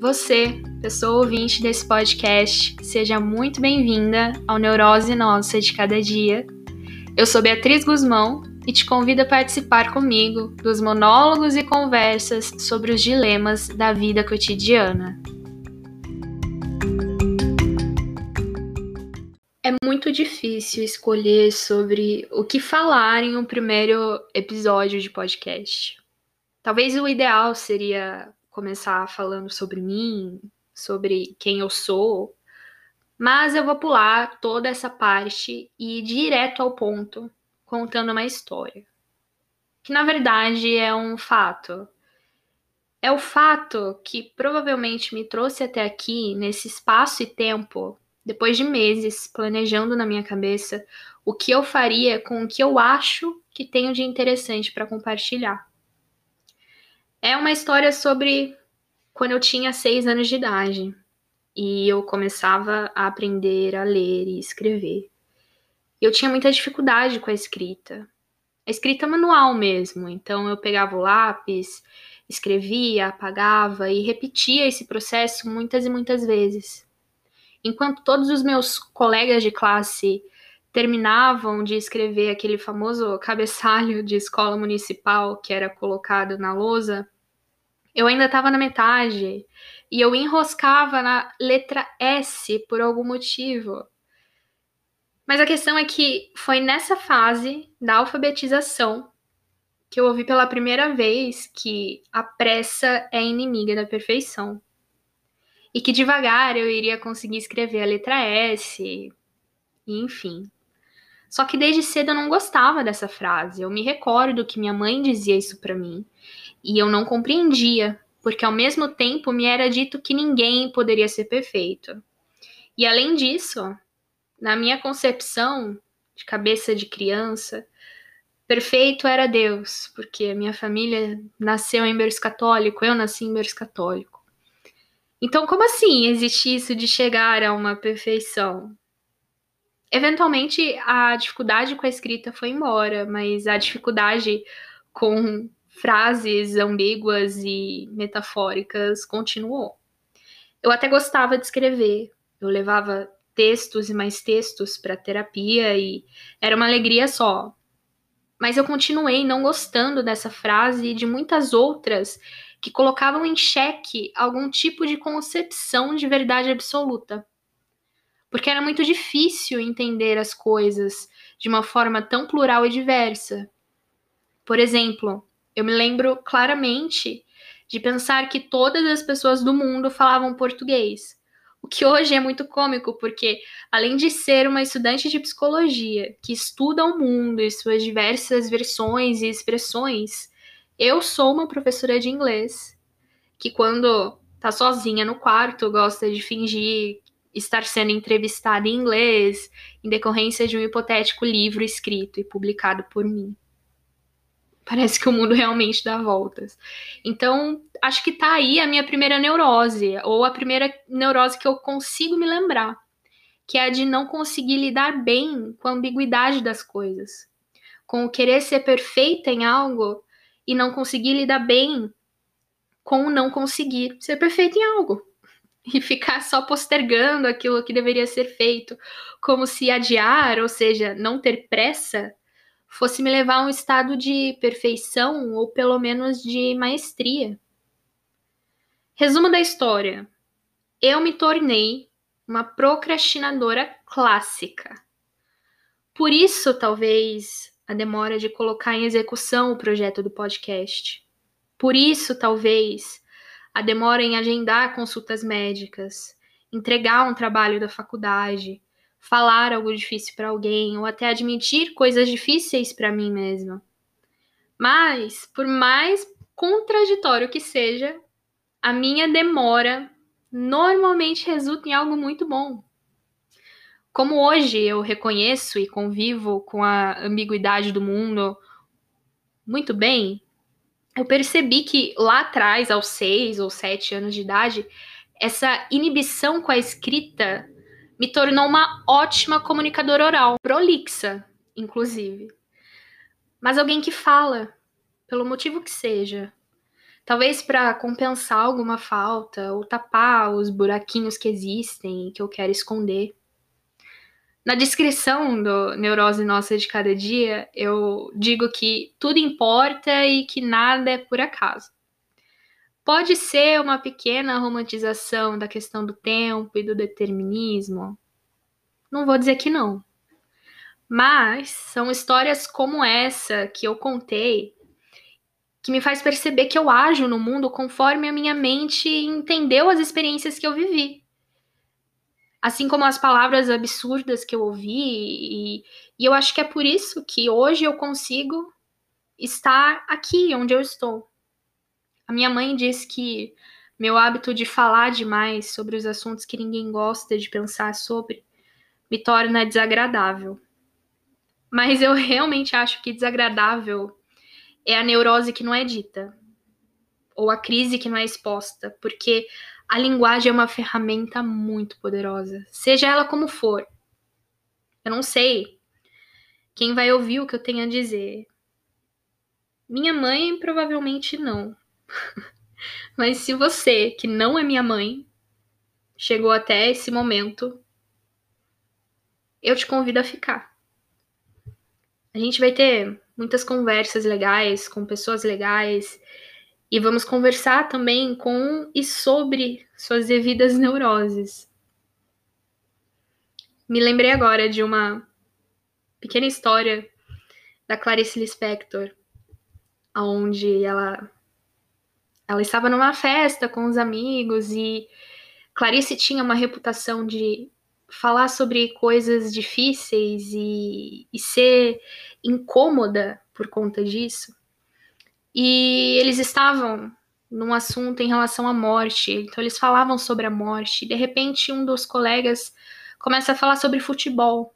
Você, pessoa ouvinte desse podcast, seja muito bem-vinda ao Neurose Nossa de Cada Dia. Eu sou Beatriz Guzmão e te convido a participar comigo dos monólogos e conversas sobre os dilemas da vida cotidiana. É muito difícil escolher sobre o que falar em um primeiro episódio de podcast. Talvez o ideal seria começar falando sobre mim, sobre quem eu sou, mas eu vou pular toda essa parte e ir direto ao ponto, contando uma história. Que na verdade é um fato. É o fato que provavelmente me trouxe até aqui, nesse espaço e tempo, depois de meses planejando na minha cabeça o que eu faria com o que eu acho que tenho de interessante para compartilhar. É uma história sobre quando eu tinha seis anos de idade e eu começava a aprender a ler e escrever. Eu tinha muita dificuldade com a escrita, a escrita manual mesmo. Então eu pegava o lápis, escrevia, apagava e repetia esse processo muitas e muitas vezes. Enquanto todos os meus colegas de classe terminavam de escrever aquele famoso cabeçalho de escola municipal que era colocado na lousa, eu ainda estava na metade e eu enroscava na letra S por algum motivo. Mas a questão é que foi nessa fase da alfabetização que eu ouvi pela primeira vez que a pressa é inimiga da perfeição. E que devagar eu iria conseguir escrever a letra S, enfim. Só que desde cedo eu não gostava dessa frase. Eu me recordo que minha mãe dizia isso para mim e eu não compreendia, porque ao mesmo tempo me era dito que ninguém poderia ser perfeito. E além disso, na minha concepção de cabeça de criança, perfeito era Deus, porque a minha família nasceu em berço católico, eu nasci em berço católico. Então, como assim existe isso de chegar a uma perfeição? Eventualmente, a dificuldade com a escrita foi embora, mas a dificuldade com frases ambíguas e metafóricas continuou. Eu até gostava de escrever, eu levava textos e mais textos para terapia e era uma alegria só. Mas eu continuei não gostando dessa frase e de muitas outras que colocavam em xeque algum tipo de concepção de verdade absoluta. Porque era muito difícil entender as coisas de uma forma tão plural e diversa. Por exemplo, eu me lembro claramente de pensar que todas as pessoas do mundo falavam português. O que hoje é muito cômico, porque além de ser uma estudante de psicologia que estuda o mundo e suas diversas versões e expressões, eu sou uma professora de inglês que quando tá sozinha no quarto gosta de fingir estar sendo entrevistada em inglês em decorrência de um hipotético livro escrito e publicado por mim. Parece que o mundo realmente dá voltas. Então, acho que tá aí a minha primeira neurose, ou a primeira neurose que eu consigo me lembrar, que é a de não conseguir lidar bem com a ambiguidade das coisas, com o querer ser perfeita em algo e não conseguir lidar bem com o não conseguir ser perfeito em algo. E ficar só postergando aquilo que deveria ser feito, como se adiar, ou seja, não ter pressa, fosse me levar a um estado de perfeição ou pelo menos de maestria. Resumo da história: eu me tornei uma procrastinadora clássica. Por isso, talvez, a demora de colocar em execução o projeto do podcast. Por isso, talvez, a demora em agendar consultas médicas, entregar um trabalho da faculdade, falar algo difícil para alguém ou até admitir coisas difíceis para mim mesma. Mas, por mais contraditório que seja, a minha demora normalmente resulta em algo muito bom. Como hoje eu reconheço e convivo com a ambiguidade do mundo muito bem, eu percebi que lá atrás, aos seis ou sete anos de idade, essa inibição com a escrita me tornou uma ótima comunicadora oral, prolixa, inclusive. Mas alguém que fala, pelo motivo que seja. Talvez para compensar alguma falta ou tapar os buraquinhos que existem e que eu quero esconder. Na descrição do Neurose Nossa de Cada Dia, eu digo que tudo importa e que nada é por acaso. Pode ser uma pequena romantização da questão do tempo e do determinismo. Não vou dizer que não. Mas são histórias como essa que eu contei que me faz perceber que eu ajo no mundo conforme a minha mente entendeu as experiências que eu vivi. Assim como as palavras absurdas que eu ouvi, e, e eu acho que é por isso que hoje eu consigo estar aqui onde eu estou. A minha mãe diz que meu hábito de falar demais sobre os assuntos que ninguém gosta de pensar sobre me torna desagradável. Mas eu realmente acho que desagradável é a neurose que não é dita, ou a crise que não é exposta, porque a linguagem é uma ferramenta muito poderosa, seja ela como for. Eu não sei quem vai ouvir o que eu tenho a dizer. Minha mãe provavelmente não. Mas se você, que não é minha mãe, chegou até esse momento, eu te convido a ficar. A gente vai ter muitas conversas legais com pessoas legais e vamos conversar também com e sobre suas devidas neuroses. Me lembrei agora de uma pequena história da Clarice Lispector, onde ela ela estava numa festa com os amigos e Clarice tinha uma reputação de falar sobre coisas difíceis e, e ser incômoda por conta disso. E eles estavam num assunto em relação à morte, então eles falavam sobre a morte. De repente, um dos colegas começa a falar sobre futebol.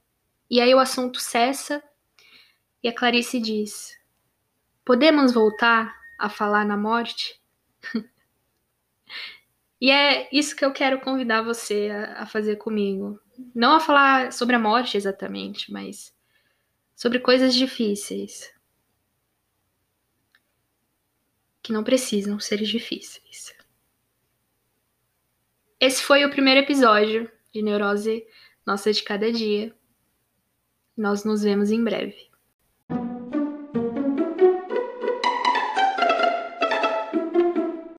E aí o assunto cessa e a Clarice diz: Podemos voltar a falar na morte? e é isso que eu quero convidar você a, a fazer comigo. Não a falar sobre a morte exatamente, mas sobre coisas difíceis. Que não precisam ser difíceis. Esse foi o primeiro episódio de Neurose Nossa de Cada Dia. Nós nos vemos em breve.